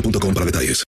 boostmobile.com para detalles.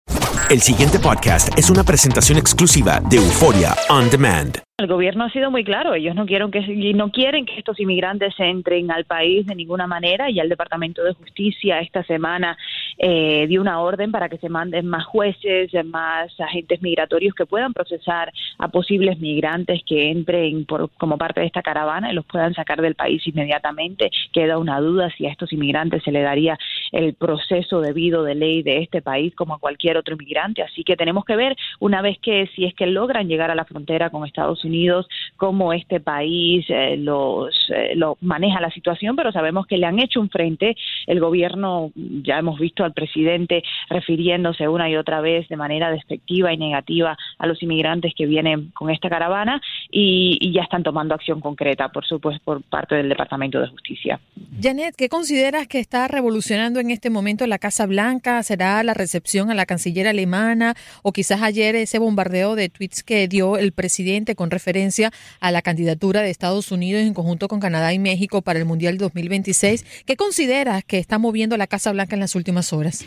El siguiente podcast es una presentación exclusiva de Euforia On Demand. El gobierno ha sido muy claro, ellos no quieren que no quieren que estos inmigrantes entren al país de ninguna manera y el Departamento de Justicia esta semana eh, dio una orden para que se manden más jueces, más agentes migratorios que puedan procesar a posibles migrantes que entren por, como parte de esta caravana y los puedan sacar del país inmediatamente. Queda una duda si a estos inmigrantes se le daría el proceso debido de ley de este país como a cualquier otro inmigrante. Así que tenemos que ver una vez que si es que logran llegar a la frontera con Estados Unidos, cómo este país eh, los, eh, lo maneja la situación, pero sabemos que le han hecho un frente. El gobierno, ya hemos visto al presidente refiriéndose una y otra vez de manera despectiva y negativa a los inmigrantes que vienen con esta caravana y, y ya están tomando acción concreta, por supuesto, por parte del Departamento de Justicia. Janet, ¿qué consideras que está revolucionando en este momento la Casa Blanca? ¿Será la recepción a la canciller alemana o quizás ayer ese bombardeo de tweets que dio el presidente con referencia a la candidatura de Estados Unidos en conjunto con Canadá y México para el Mundial 2026? ¿Qué consideras que está moviendo la Casa Blanca en las últimas horas?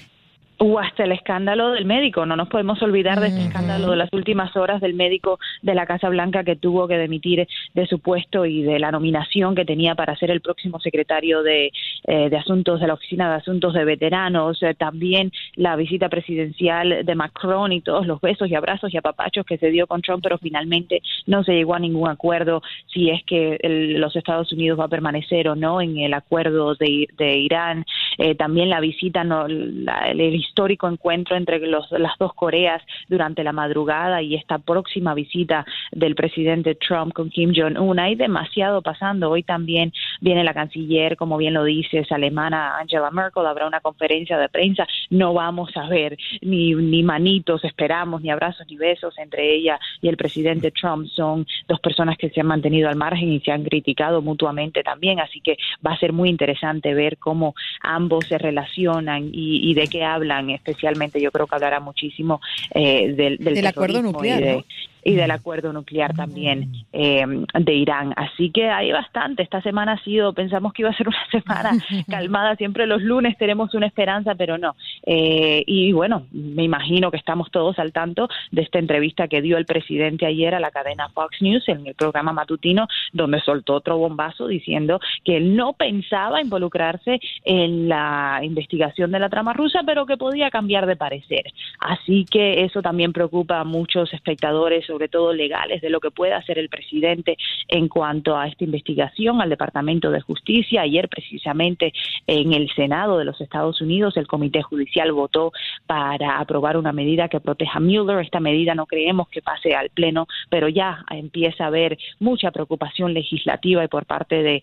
O hasta el escándalo del médico. No nos podemos olvidar de este escándalo de las últimas horas del médico de la Casa Blanca que tuvo que demitir de su puesto y de la nominación que tenía para ser el próximo secretario de, eh, de Asuntos de la Oficina de Asuntos de Veteranos. Eh, también la visita presidencial de Macron y todos los besos y abrazos y apapachos que se dio con Trump, pero finalmente no se llegó a ningún acuerdo si es que el, los Estados Unidos va a permanecer o no en el acuerdo de, de Irán. Eh, también la visita, no, la, el histórico encuentro entre los, las dos Coreas durante la madrugada y esta próxima visita del presidente Trump con Kim Jong-un. Hay demasiado pasando. Hoy también viene la canciller, como bien lo dices, alemana Angela Merkel. Habrá una conferencia de prensa. No vamos a ver ni, ni manitos, esperamos, ni abrazos, ni besos entre ella y el presidente Trump. Son dos personas que se han mantenido al margen y se han criticado mutuamente también. Así que va a ser muy interesante ver cómo ambos se relacionan y, y de qué hablan especialmente yo creo que hablará muchísimo eh, del, del, del acuerdo nuclear. De, ¿no? Y del acuerdo nuclear también eh, de Irán. Así que hay bastante. Esta semana ha sido, pensamos que iba a ser una semana calmada. Siempre los lunes tenemos una esperanza, pero no. Eh, y bueno, me imagino que estamos todos al tanto de esta entrevista que dio el presidente ayer a la cadena Fox News en el programa matutino, donde soltó otro bombazo diciendo que él no pensaba involucrarse en la investigación de la trama rusa, pero que podía cambiar de parecer. Así que eso también preocupa a muchos espectadores, sobre todo legales, de lo que puede hacer el presidente en cuanto a esta investigación al Departamento de Justicia. Ayer, precisamente, en el Senado de los Estados Unidos, el Comité Judicial votó para aprobar una medida que proteja a Mueller. Esta medida no creemos que pase al Pleno, pero ya empieza a haber mucha preocupación legislativa y por parte de,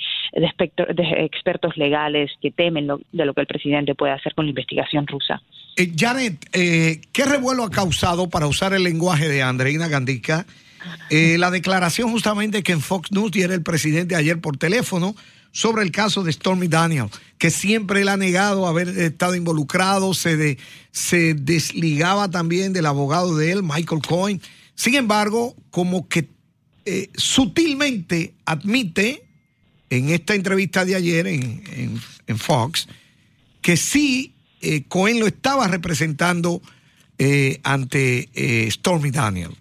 expertos legales que temen de lo que el presidente puede hacer con la investigación rusa. Eh, Janet, eh, ¿qué revuelo ha causado, para usar el lenguaje de Andreina Eh, la declaración justamente que en Fox News diera el presidente ayer por teléfono sobre el caso de Stormy Daniel, que siempre él ha negado haber estado involucrado, se, desligaba también del abogado de él, Michael Cohen. Sin embargo, como que eh, sutilmente admite en esta entrevista de ayer en, Fox que sí eh, Cohen lo estaba representando ante Stormy Daniel.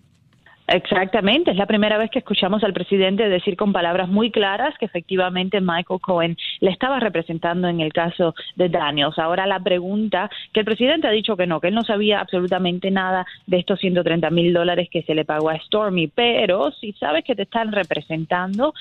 Exactamente, es la primera vez que escuchamos al presidente decir con palabras muy claras que efectivamente Michael Cohen le estaba representando en el caso de Daniels. Ahora la pregunta, que el presidente ha dicho que no, que él no sabía absolutamente nada de estos 130 mil dólares que se le pagó a Stormy, pero si sabes que te están representando,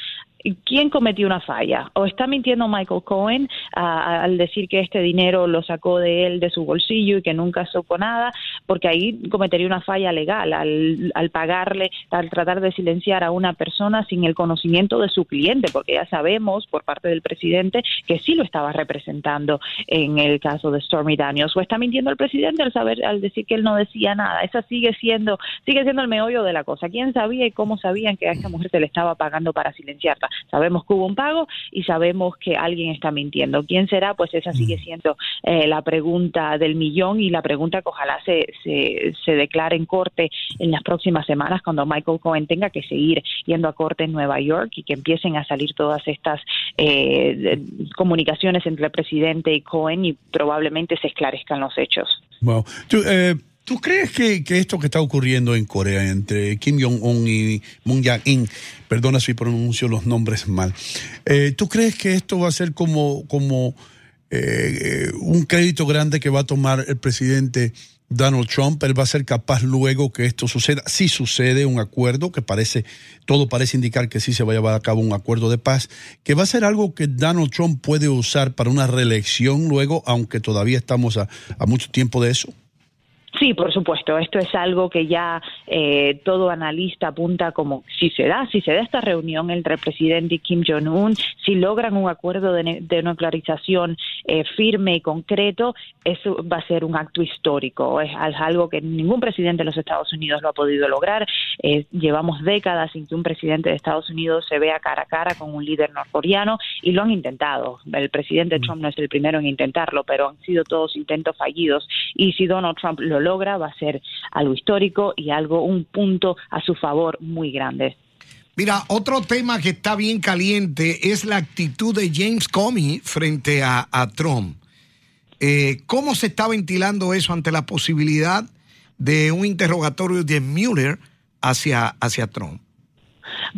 ¿quién cometió una falla? ¿O está mintiendo Michael Cohen al decir que este dinero lo sacó de él, de su bolsillo y que nunca supo nada? Porque ahí cometería una falla legal al, al pagarle, al tratar de silenciar a una persona sin el conocimiento de su cliente, porque ya sabemos por parte del presidente que sí lo estaba representando en el caso de Stormy Daniels. ¿O está mintiendo el presidente al saber, al decir que él no decía nada? Esa sigue siendo, sigue siendo el meollo de la cosa. ¿Quién sabía y cómo sabían que a esta mujer se le estaba pagando para silenciarla? Sabemos que hubo un pago y sabemos que alguien está mintiendo. ¿Quién será? Pues esa sigue siendo eh, la pregunta del millón y la pregunta que ojalá se, se, declare en corte en las próximas semanas cuando Michael Cohen tenga que seguir yendo a corte en Nueva York y que empiecen a salir todas estas eh, comunicaciones entre el presidente y Cohen y probablemente se esclarezcan los hechos. Wow. Eh, ¿Tú crees que, esto que está ocurriendo en Corea entre Kim Jong-un y Moon Jae-in, perdona si pronuncio los nombres mal, eh, ¿tú crees que esto va a ser como, como eh, un crédito grande que va a tomar el presidente Donald Trump? Él va a ser capaz luego que esto suceda, si sucede un acuerdo, que parece, todo parece indicar que sí se va a llevar a cabo un acuerdo de paz, que va a ser algo que Donald Trump puede usar para una reelección luego, aunque todavía estamos a mucho tiempo de eso. Sí, por supuesto. Esto es algo que ya eh, todo analista apunta como si se da, si se da esta reunión entre el presidente y Kim Jong-un, si logran un acuerdo de, nuclearización eh, firme y concreto, eso va a ser un acto histórico. Es algo que ningún presidente de los Estados Unidos lo ha podido lograr. Eh, llevamos décadas sin que un presidente de Estados Unidos se vea cara a cara con un líder norcoreano y lo han intentado. El presidente mm. Trump no es el primero en intentarlo, pero han sido todos intentos fallidos. Y si Donald Trump lo logra, va a ser algo histórico y algo, un punto a su favor muy grande. Mira, otro tema que está bien caliente es la actitud de James Comey frente a, Trump. Eh, ¿Cómo se está ventilando eso ante la posibilidad de un interrogatorio de Mueller hacia, hacia Trump?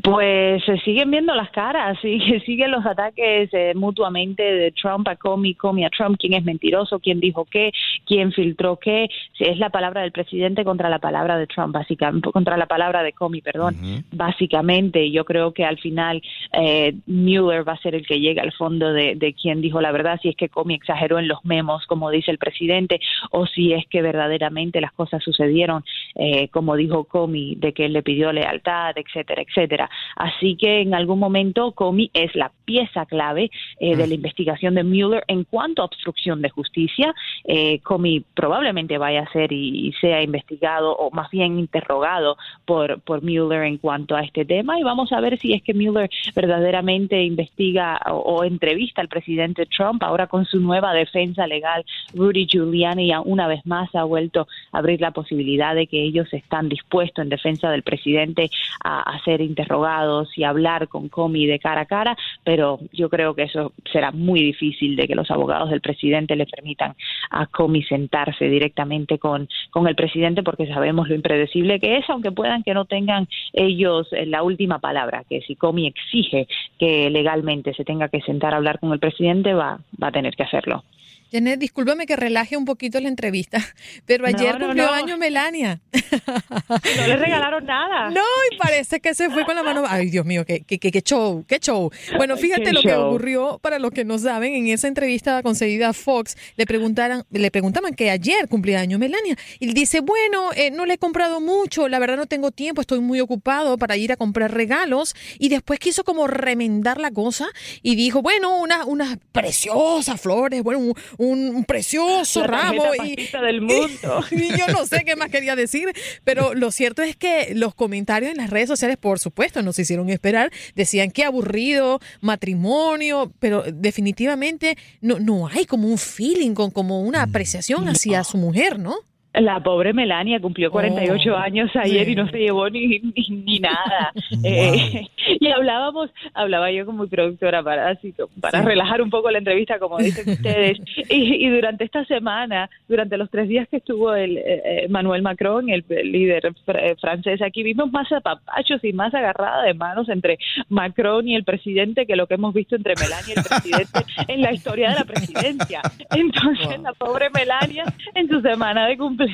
Pues se siguen viendo las caras, y siguen los ataques eh, mutuamente de Trump a Comey, Comey a Trump, quién es mentiroso, quién dijo qué, quién filtró qué, es la palabra del presidente contra la palabra de Trump, básicamente, contra la palabra de Comey, perdón, básicamente. Yo creo que al final eh, Mueller va a ser el que llegue al fondo de, de quién dijo la verdad, si es que Comey exageró en los memos, como dice el presidente, o si es que verdaderamente las cosas sucedieron, eh, como dijo Comey, de que él le pidió lealtad, etcétera, etcétera. Así que en algún momento Comey es la pieza clave eh, de la investigación de Mueller en cuanto a obstrucción de justicia. Eh, Comey probablemente vaya a ser y, sea investigado o más bien interrogado por, por Mueller en cuanto a este tema y vamos a ver si es que Mueller verdaderamente investiga o, entrevista al presidente Trump ahora con su nueva defensa legal, Rudy Giuliani, ya una vez más ha vuelto a abrir la posibilidad de que ellos están dispuestos en defensa del presidente a hacer interrogados y hablar con Comey de cara a cara, pero yo creo que eso será muy difícil de que los abogados del presidente le permitan a Comey sentarse directamente con, con el presidente porque sabemos lo impredecible que es, aunque puedan que no tengan ellos eh, la última palabra, que si Comey exige que legalmente se tenga que sentar a hablar con el presidente, va, va a tener que hacerlo. Janet, discúlpame que relaje un poquito la entrevista, pero ayer no, cumplió no. año Melania. No le regalaron nada. No, y parece que se fue con la mano. Ay, Dios mío, qué, qué, qué- show, qué show. Bueno, fíjate lo que ocurrió, para los que no saben, en esa entrevista concedida a Fox, le preguntaran, le preguntaban que ayer cumplía año Melania. Y él dice, bueno, eh, no le he comprado mucho, la verdad no tengo tiempo, estoy muy ocupado para ir a comprar regalos. Y después quiso como remendar la cosa y dijo, bueno, unas unas preciosas flores, bueno, un, un- un precioso La ramo. Y, del mundo. y yo no sé qué más quería decir, pero lo cierto es que los comentarios en las redes sociales, por supuesto, nos hicieron esperar. Decían qué aburrido, matrimonio, pero definitivamente no, no hay como un feeling, con, como una apreciación hacia su mujer, ¿no? La pobre Melania cumplió 48 Oh, años ayer sí. y no se llevó ni, ni, ni nada. Eh, y hablábamos, hablaba yo como mi productora para, así, para Sí. relajar un poco la entrevista, como dicen ustedes. Y, y durante esta semana, durante los tres días que estuvo el eh, eh, Manuel Macron, el, el líder fr- eh, francés, aquí vimos más apapachos y más agarrada de manos entre Macron y el presidente que lo que hemos visto entre Melania y el presidente en la historia de la presidencia. Entonces, la pobre Melania, en su semana de cumpleaños,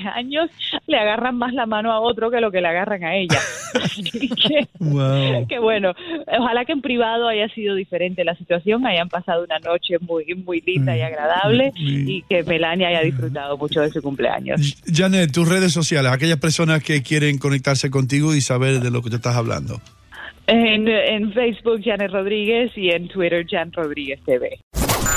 le agarran más la mano a otro que lo que le agarran a ella. Así que, Wow. que bueno, ojalá que en privado haya sido diferente la situación, hayan pasado una noche muy, muy linda y agradable y que Melania haya disfrutado mucho de su cumpleaños. Janet, tus redes sociales, aquellas personas que quieren conectarse contigo y saber de lo que te estás hablando. En, en Facebook, Janet Rodríguez y en Twitter, Jan Rodríguez TV.